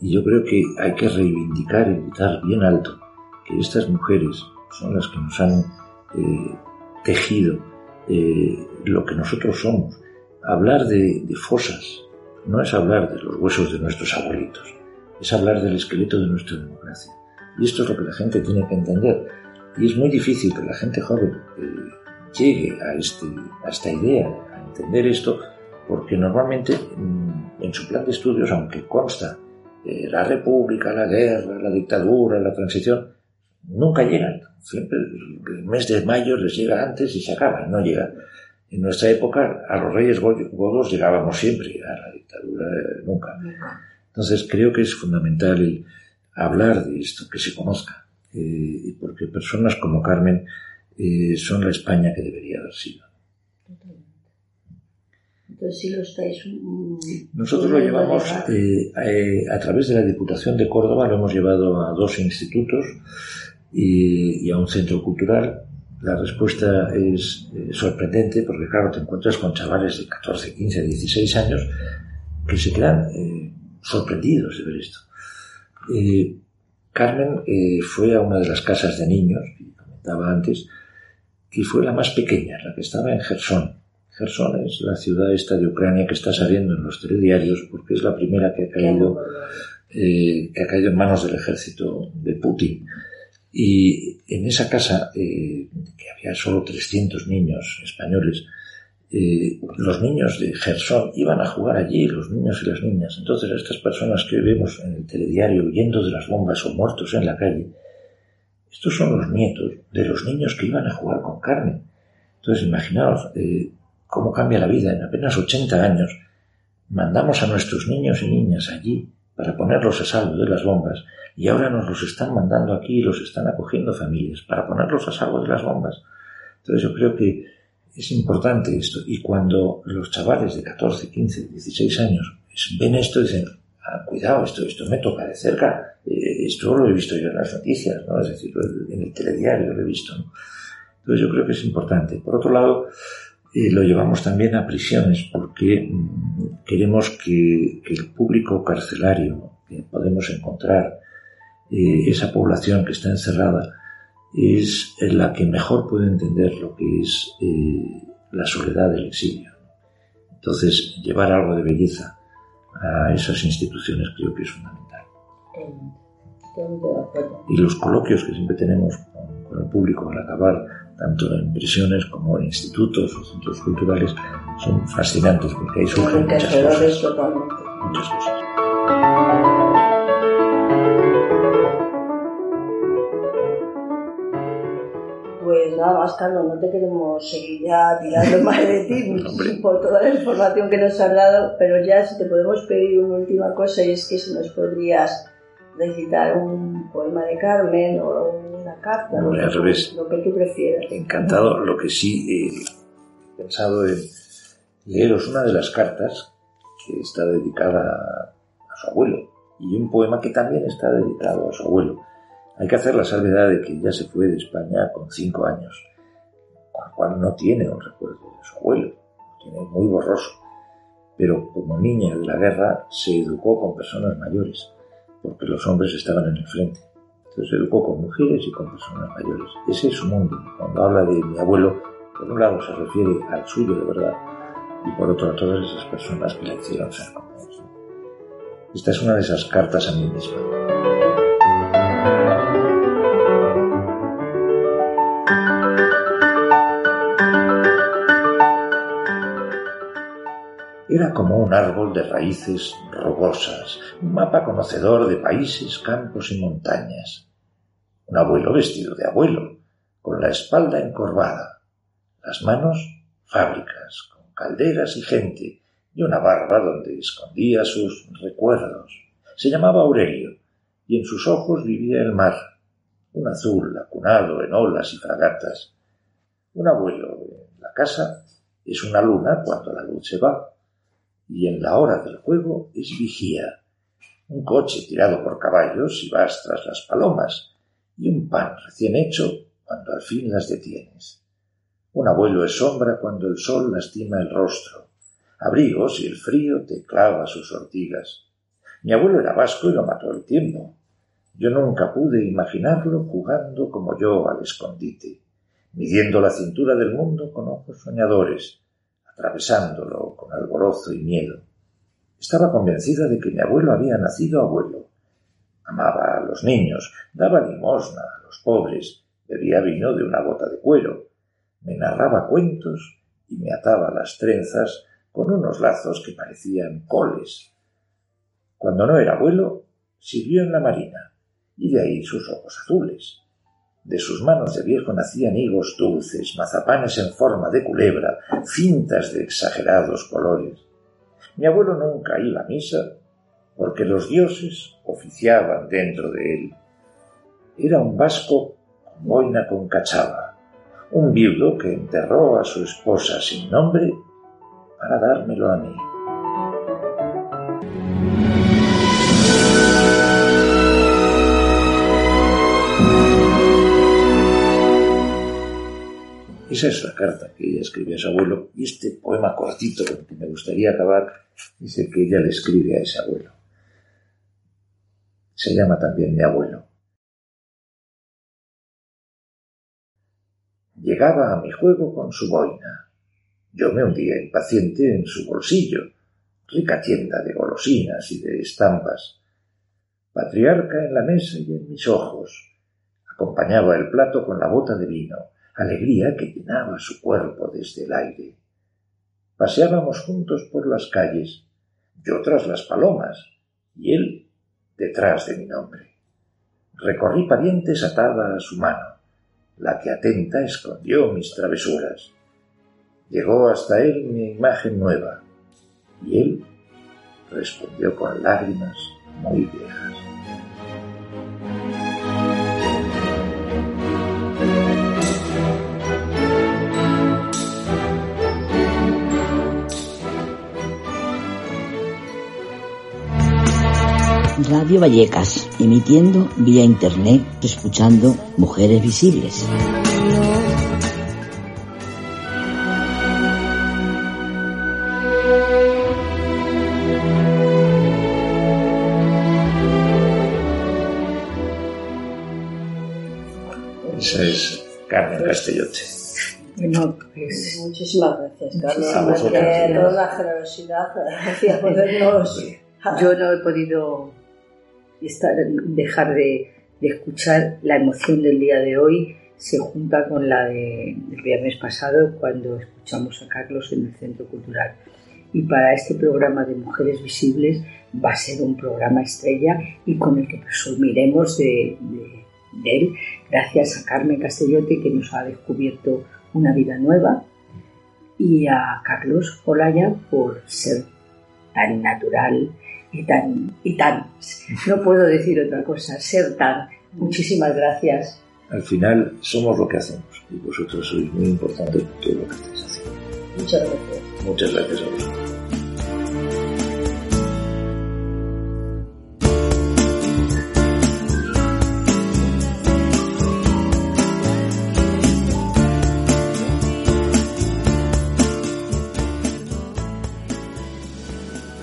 Y yo creo que hay que reivindicar y gritar bien alto que estas mujeres son las que nos han eh, tejido eh, lo que nosotros somos. Hablar de, de fosas no es hablar de los huesos de nuestros abuelitos, es hablar del esqueleto de nuestra democracia. Y esto es lo que la gente tiene que entender. Y es muy difícil que la gente joven eh, llegue a, este, a esta idea, a entender esto, porque normalmente mm, en su plan de estudios, aunque consta eh, la república, la guerra, la dictadura, la transición, nunca llegan. Siempre el mes de mayo les llega antes y se acaba, no llega. En nuestra época a los reyes godos llegábamos siempre, a la dictadura nunca. Entonces creo que es fundamental hablar de esto, que se conozca, eh, porque personas como Carmen eh, son la España que debería haber sido. Entonces sí lo estáis. Nosotros lo llevamos eh, a través de la Diputación de Córdoba, lo hemos llevado a dos institutos y, a un centro cultural. La respuesta es sorprendente porque, claro, te encuentras con chavales de 14, 15, 16 años que se quedan sorprendidos de ver esto. Eh, Carmen eh, fue a una de las casas de niños, que comentaba antes, que fue la más pequeña, la que estaba en Gerson. Gerson es la ciudad esta de Ucrania que está saliendo en los telediarios porque es la primera que ha caído, eh, que ha caído en manos del ejército de Putin. Y en esa casa, que había solo 300 niños españoles, los niños de Gerson iban a jugar allí, los niños y las niñas. Entonces, estas personas que vemos en el telediario huyendo de las bombas o muertos en la calle, estos son los nietos de los niños que iban a jugar con carne. Entonces, imaginaos eh, cómo cambia la vida. En apenas 80 años, mandamos a nuestros niños y niñas allí para ponerlos a salvo de las bombas y ahora nos los están mandando aquí y los están acogiendo familias para ponerlos a salvo de las bombas. Entonces, yo creo que es importante esto. Y cuando los chavales de 14, 15, 16 años ven esto, dicen, ah, cuidado, esto, esto me toca de cerca, eh, esto lo he visto yo en las noticias, ¿no? Es decir, en el telediario lo he visto, Entonces yo creo que es importante. Por otro lado, eh, lo llevamos también a prisiones porque mm, queremos que, el público carcelario que podemos encontrar, eh, esa población que está encerrada, es la que mejor puede entender lo que es eh, la soledad del exilio. Entonces, llevar algo de belleza a esas instituciones creo que es fundamental. Y los coloquios que siempre tenemos con, el público al acabar, tanto en prisiones como en institutos o centros culturales, son fascinantes porque ahí surgen muchas cosas. Muchas cosas. Nada más, Carlos, no te queremos seguir ya tirando más de ti por toda la información que nos has dado, pero ya si te podemos pedir una última cosa y es que si nos podrías recitar un poema de Carmen o una carta, lo, que, tú prefieras. Encantado, lo que sí he pensado en leeros una de las cartas que está dedicada a su abuelo y un poema que también está dedicado a su abuelo hay que hacer la salvedad de que ella se fue de España con cinco años, con lo cual no tiene un recuerdo de su abuelo, lo tiene muy borroso. Pero como niña de la guerra se educó con personas mayores, porque los hombres estaban en el frente. Entonces se educó con mujeres y con personas mayores. Ese es su mundo. Cuando habla de mi abuelo, por un lado se refiere al suyo de verdad, y por otro a todas esas personas que le hicieron ser como él. Esta es una de esas cartas a mí misma. Era como un árbol de raíces rugosas, un mapa conocedor de países, campos y montañas. Un abuelo vestido de abuelo, con la espalda encorvada, las manos fábricas, con calderas y gente, y una barba donde escondía sus recuerdos. Se llamaba Aurelio, y en sus ojos vivía el mar, un azul acunado en olas y fragatas. Un abuelo en la casa es una luna cuando la luz se va y en la hora del juego es vigía, un coche tirado por caballos y vas tras las palomas, y un pan recién hecho cuando al fin las detienes. Un abuelo es sombra cuando el sol lastima el rostro, abrigo si el frío te clava sus ortigas. Mi abuelo era vasco y lo mató el tiempo. Yo nunca pude imaginarlo jugando como yo al escondite, midiendo la cintura del mundo con ojos soñadores, atravesándolo con alborozo y miedo. Estaba convencida de que mi abuelo había nacido abuelo. Amaba a los niños, daba limosna a los pobres, bebía vino de una bota de cuero, me narraba cuentos y me ataba las trenzas con unos lazos que parecían coles. Cuando no era abuelo, sirvió en la marina, y de ahí sus ojos azules. De sus manos de viejo nacían higos dulces, mazapanes en forma de culebra, cintas de exagerados colores. Mi abuelo nunca iba a misa porque los dioses oficiaban dentro de él. Era un vasco con boina con cachava, un viudo que enterró a su esposa sin nombre para dármelo a mí. Esa es la carta que ella escribe a su abuelo y este poema cortito que me gustaría acabar es el que ella le escribe a ese abuelo. Se llama también mi abuelo. Llegaba a mi juego con su boina. Yo me hundía impaciente en su bolsillo, rica tienda de golosinas y de estampas. Patriarca en la mesa y en mis ojos. Acompañaba el plato con la bota de vino alegría que llenaba su cuerpo desde el aire. Paseábamos juntos por las calles, yo tras las palomas y él detrás de mi nombre. Recorrí parientes atada a su mano, la que atenta escondió mis travesuras. Llegó hasta él mi imagen nueva, y él respondió con lágrimas muy viejas. Radio Vallecas, emitiendo vía internet, escuchando Mujeres Visibles. Esa es Carmen Castellote. Bueno, pues muchísimas gracias, Carlos, por toda la generosidad hacia podernos. Yo no he podido estar, dejar de, escuchar la emoción del día de hoy se junta con la de, del viernes pasado cuando escuchamos a Carlos en el Centro Cultural. Y para este programa de Mujeres Visibles va a ser un programa estrella y con el que presumiremos de, de él, gracias a Carmen Castellote que nos ha descubierto una vida nueva y a Carlos Olaya por ser tan natural y tan, y tan, no puedo decir otra cosa, ser tan. Muchísimas gracias. Al final somos lo que hacemos y vosotros sois muy importantes en todo lo que estáis haciendo. Muchas gracias. Muchas gracias a vosotros.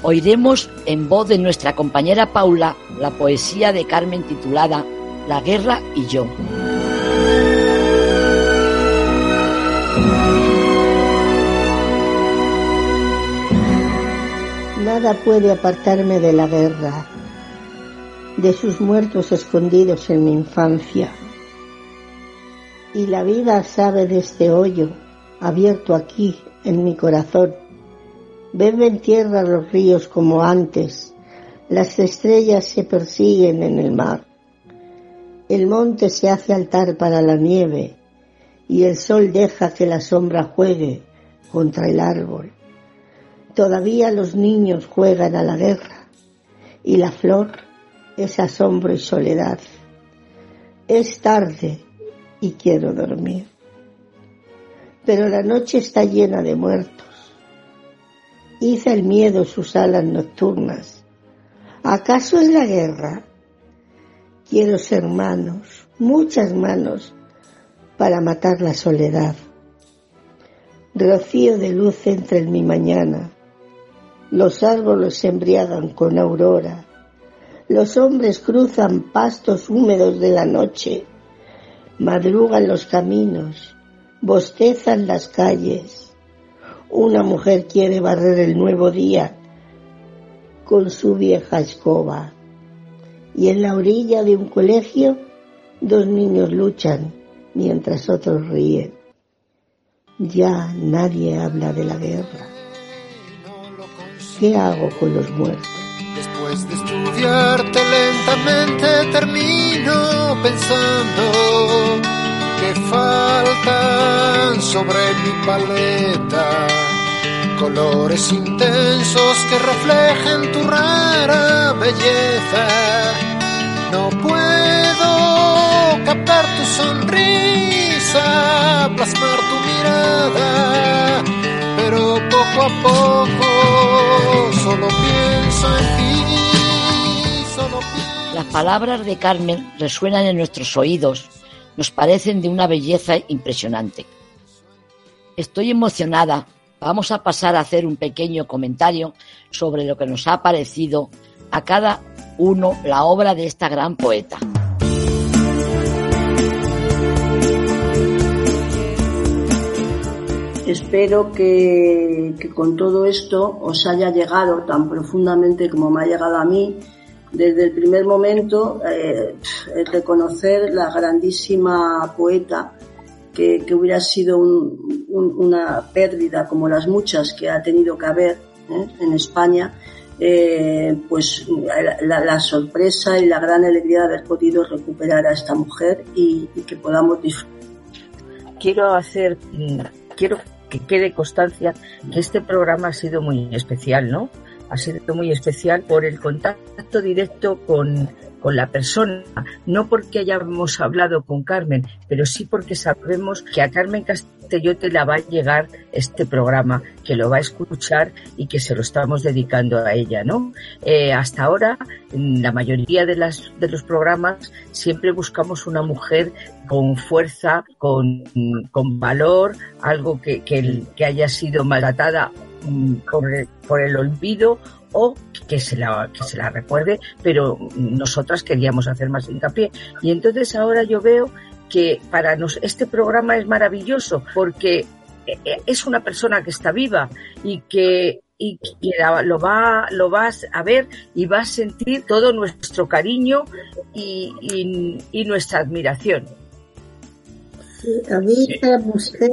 Oiremos en voz de nuestra compañera Paula la poesía de Carmen titulada La guerra y yo. Nada puede apartarme de la guerra, de sus muertos escondidos en mi infancia. Y la vida sabe de este hoyo abierto aquí en mi corazón Beben tierra los ríos como antes, las estrellas se persiguen en el mar. El monte se hace altar para la nieve y el sol deja que la sombra juegue contra el árbol. Todavía los niños juegan a la guerra y la flor es asombro y soledad. Es tarde y quiero dormir. Pero la noche está llena de muertos Hice el miedo sus alas nocturnas. ¿Acaso es la guerra? Quiero ser manos, muchas manos, para matar la soledad. Rocío de luz entra en mi mañana. Los árboles se embriagan con aurora. Los hombres cruzan pastos húmedos de la noche. Madrugan los caminos. Bostezan las calles. Una mujer quiere barrer el nuevo día con su vieja escoba. Y en la orilla de un colegio dos niños luchan mientras otros ríen. Ya nadie habla de la guerra. ¿Qué hago con los muertos? Después de estudiarte lentamente termino pensando que faltan sobre mi paleta colores intensos que reflejen tu rara belleza. No puedo captar tu sonrisa, plasmar tu mirada, pero poco a poco solo pienso en ti. Solo pienso Las palabras de Carmen resuenan en nuestros oídos, nos parecen de una belleza impresionante. Estoy emocionada vamos a pasar a hacer un pequeño comentario sobre lo que nos ha parecido a cada uno la obra de esta gran poeta. Espero que, con todo esto os haya llegado tan profundamente como me ha llegado a mí desde el primer momento eh, reconocer la grandísima poeta que, hubiera sido una pérdida como las muchas que ha tenido que haber ¿eh? en España, eh, pues la, sorpresa y la gran alegría de haber podido recuperar a esta mujer y, que podamos disfrutar. Quiero hacer, quiero que quede constancia que este programa ha sido muy especial, ¿no? Ha sido muy especial por el contacto directo con con la persona, no porque hayamos hablado con Carmen, pero sí porque sabemos que a Carmen Castellote la va a llegar este programa, que lo va a escuchar y que se lo estamos dedicando a ella, ¿no? Eh, hasta ahora, en la mayoría de, las, de los programas, siempre buscamos una mujer con fuerza, con, con valor, algo que, que, que haya sido maltratada por el, por el olvido o que se la, que se la recuerde, pero nosotras queríamos hacer más hincapié. Y entonces ahora yo veo que para nos este programa es maravilloso porque eh, eh, es una persona que está viva y que y que lo va lo vas a ver y va a sentir todo nuestro cariño y, y, nuestra admiración. a mí esta mujer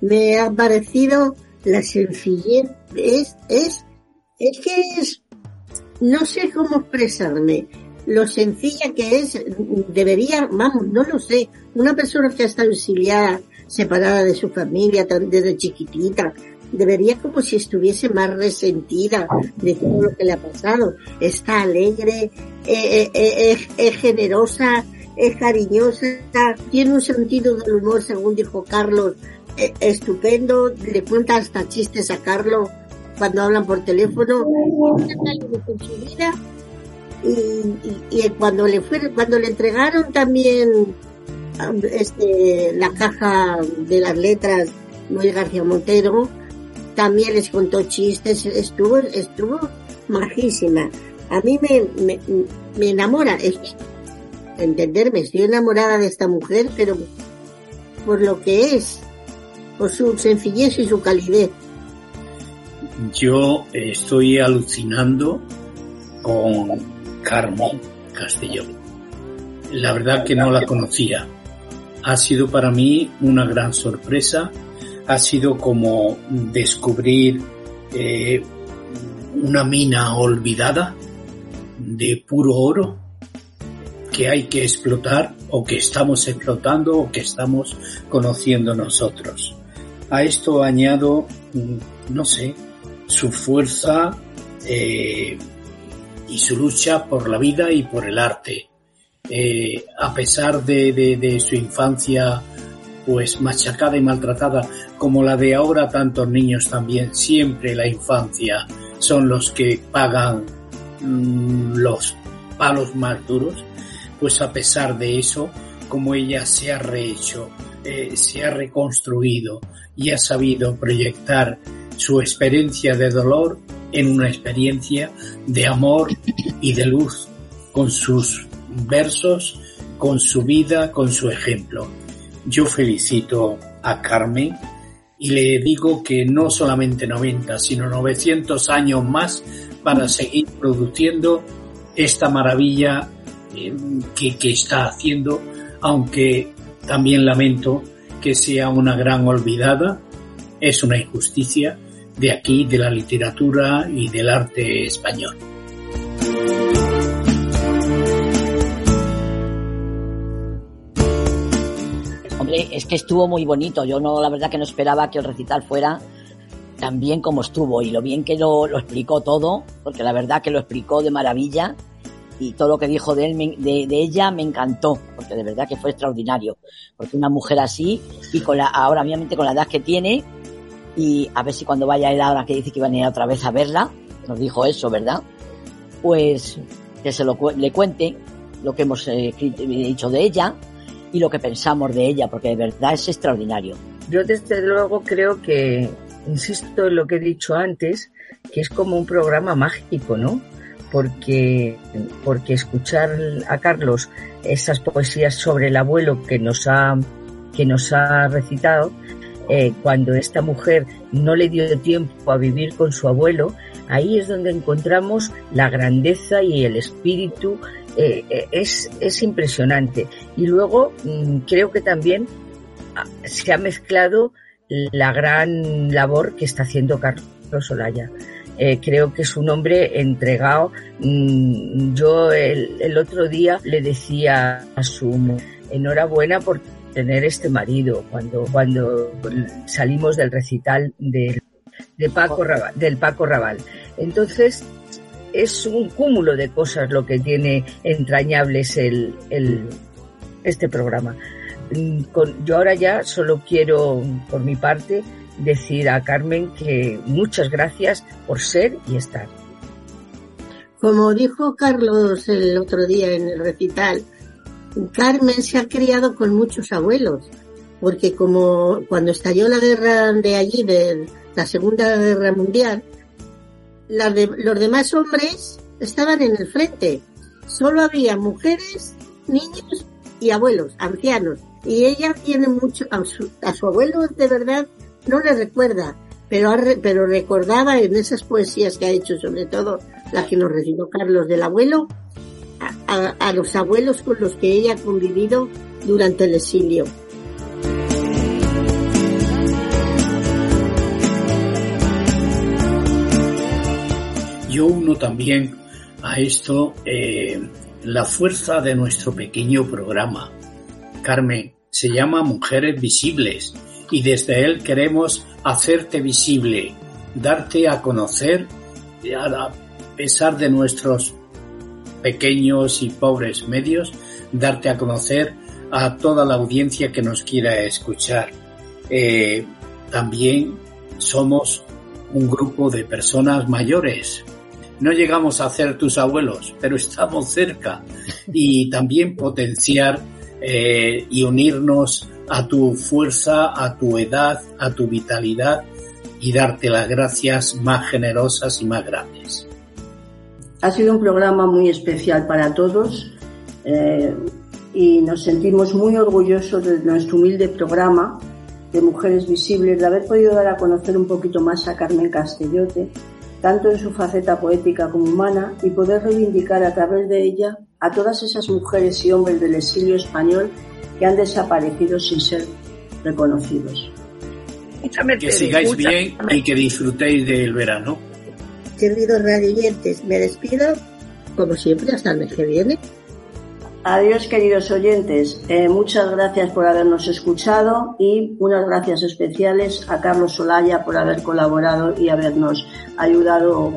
me ha parecido la sencillez es es es que es, no sé cómo expresarme. Lo sencilla que es, debería, vamos, no lo sé. Una persona que ha estado exiliada, separada de su familia desde chiquitita, debería como si estuviese más resentida de todo lo que le ha pasado. Está alegre, eh, eh, eh, es generosa, es cariñosa, tiene un sentido del humor, según dijo Carlos, estupendo, le cuenta hasta chistes a Carlos cuando hablan por teléfono, y, cuando le fue, cuando le entregaron también um, este, la caja de las letras Luis García Montero, también les contó chistes, estuvo, estuvo majísima. A mí me, me, me enamora, entenderme, estoy enamorada de esta mujer, pero por lo que es, por su sencillez y su calidez yo estoy alucinando con Carmen Castellón. La verdad que no la conocía. Ha sido para mí una gran sorpresa. Ha sido como descubrir eh, una mina olvidada de puro oro que hay que explotar o que estamos explotando o que estamos conociendo nosotros. A esto añado, mm, no sé, su fuerza eh, y su lucha por la vida y por el arte. Eh, a pesar de, de, su infancia pues machacada y maltratada como la de ahora tantos niños también, siempre la infancia son los que pagan mm, los palos más duros, pues a pesar de eso, como ella se ha rehecho eh, se ha reconstruido y ha sabido proyectar su experiencia de dolor en una experiencia de amor y de luz con sus versos, con su vida, con su ejemplo. Yo felicito a Carmen y le digo que no solamente 90, sino 900 años más para seguir produciendo esta maravilla eh, que, que está haciendo, aunque también lamento que sea una gran olvidada, es una injusticia de aquí, de la literatura y del arte español. Hombre, es que estuvo muy bonito. Yo no, la verdad que no esperaba que el recital fuera tan bien como estuvo y lo bien que lo, lo explicó todo, porque la verdad que lo explicó de maravilla y todo lo que dijo de, él, de, de, ella me encantó, porque de verdad que fue extraordinario, porque una mujer así y con la, ahora obviamente con la edad que tiene y a ver si cuando vaya él ahora que dice que iba a ir otra vez a verla, nos dijo eso, ¿verdad? Pues que se lo le cuente lo que hemos eh, dicho de ella y lo que pensamos de ella, porque de verdad es extraordinario. Yo desde luego creo que, insisto en lo que he dicho antes, que es como un programa mágico, ¿no? Porque, porque escuchar a Carlos esas poesías sobre el abuelo que nos ha, que nos ha recitado, eh, cuando esta mujer no le dio tiempo a vivir con su abuelo, ahí es donde encontramos la grandeza y el espíritu, eh, eh es, es impresionante. Y luego mm, creo que también ah, se ha mezclado la gran labor que está haciendo Carlos Olaya. Eh, creo que es un hombre entregado. Mm, yo el, otro día le decía a su enhorabuena por tener este marido cuando, cuando salimos del recital de, de Paco Raval, del Paco Raval. Entonces, es un cúmulo de cosas lo que tiene entrañables el, el, este programa. Mm, yo ahora ya solo quiero, por mi parte, decir a Carmen que muchas gracias por ser y estar. Como dijo Carlos el otro día en el recital, Carmen se ha criado con muchos abuelos, porque como cuando estalló la guerra de allí, de la Segunda Guerra Mundial, los demás hombres estaban en el frente. Solo había mujeres, niños y abuelos, ancianos. Y ella tiene mucho, a a su abuelo de verdad no le recuerda, pero, pero recordaba en esas poesías que ha hecho, sobre todo la que nos recitó Carlos del abuelo, a, a, a los abuelos con los que ella ha convivido durante el exilio. Yo uno también a esto eh, la fuerza de nuestro pequeño programa. Carmen, se llama Mujeres Visibles y desde él queremos hacerte visible, darte a conocer, a pesar de nuestros pequeños y pobres medios, darte a conocer a toda la audiencia que nos quiera escuchar. Eh, también somos un grupo de personas mayores. No llegamos a ser tus abuelos, pero estamos cerca. Y también potenciar eh, y unirnos a tu fuerza, a tu edad, a tu vitalidad y darte las gracias más generosas y más grandes. Ha sido un programa muy especial para todos eh, y nos sentimos muy orgullosos de nuestro humilde programa de Mujeres Visibles, de haber podido dar a conocer un poquito más a Carmen Castellote, tanto en su faceta poética como humana, y poder reivindicar a través de ella a todas esas mujeres y hombres del exilio español que han desaparecido sin ser reconocidos. Que sigáis bien y que disfrutéis del verano. Queridos radioyentes, me despido, como siempre, hasta el mes que viene. Adiós, queridos oyentes. Eh, muchas gracias por habernos escuchado y unas gracias especiales a Carlos Solaya por haber colaborado y habernos ayudado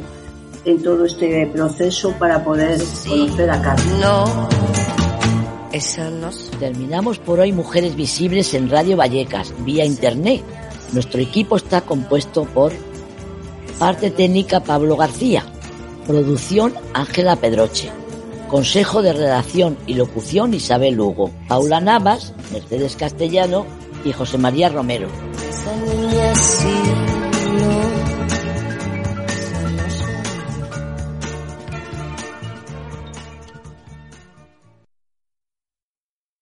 en todo este proceso para poder conocer a Carlos. No. Terminamos por hoy Mujeres Visibles en Radio Vallecas, vía internet. Nuestro equipo está compuesto por parte técnica Pablo García, producción Ángela Pedroche, consejo de redacción y locución Isabel Hugo, Paula Navas, Mercedes Castellano y José María Romero. Esa niña sí, no.